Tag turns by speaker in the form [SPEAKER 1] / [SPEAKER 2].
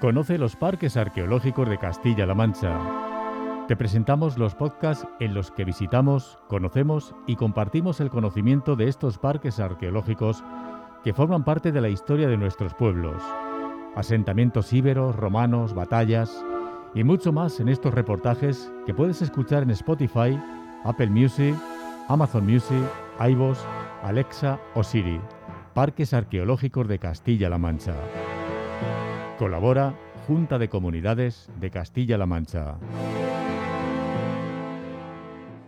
[SPEAKER 1] Conoce los parques arqueológicos de Castilla-La Mancha. Te presentamos los podcasts en los que visitamos, conocemos y compartimos el conocimiento de estos parques arqueológicos que forman parte de la historia de nuestros pueblos. Asentamientos íberos, romanos, batallas y mucho más en estos reportajes que puedes escuchar en Spotify, Apple Music, Amazon Music, iVoox, Alexa o Siri. Parques Arqueológicos de Castilla-La Mancha. Colabora Junta de Comunidades de Castilla-La Mancha.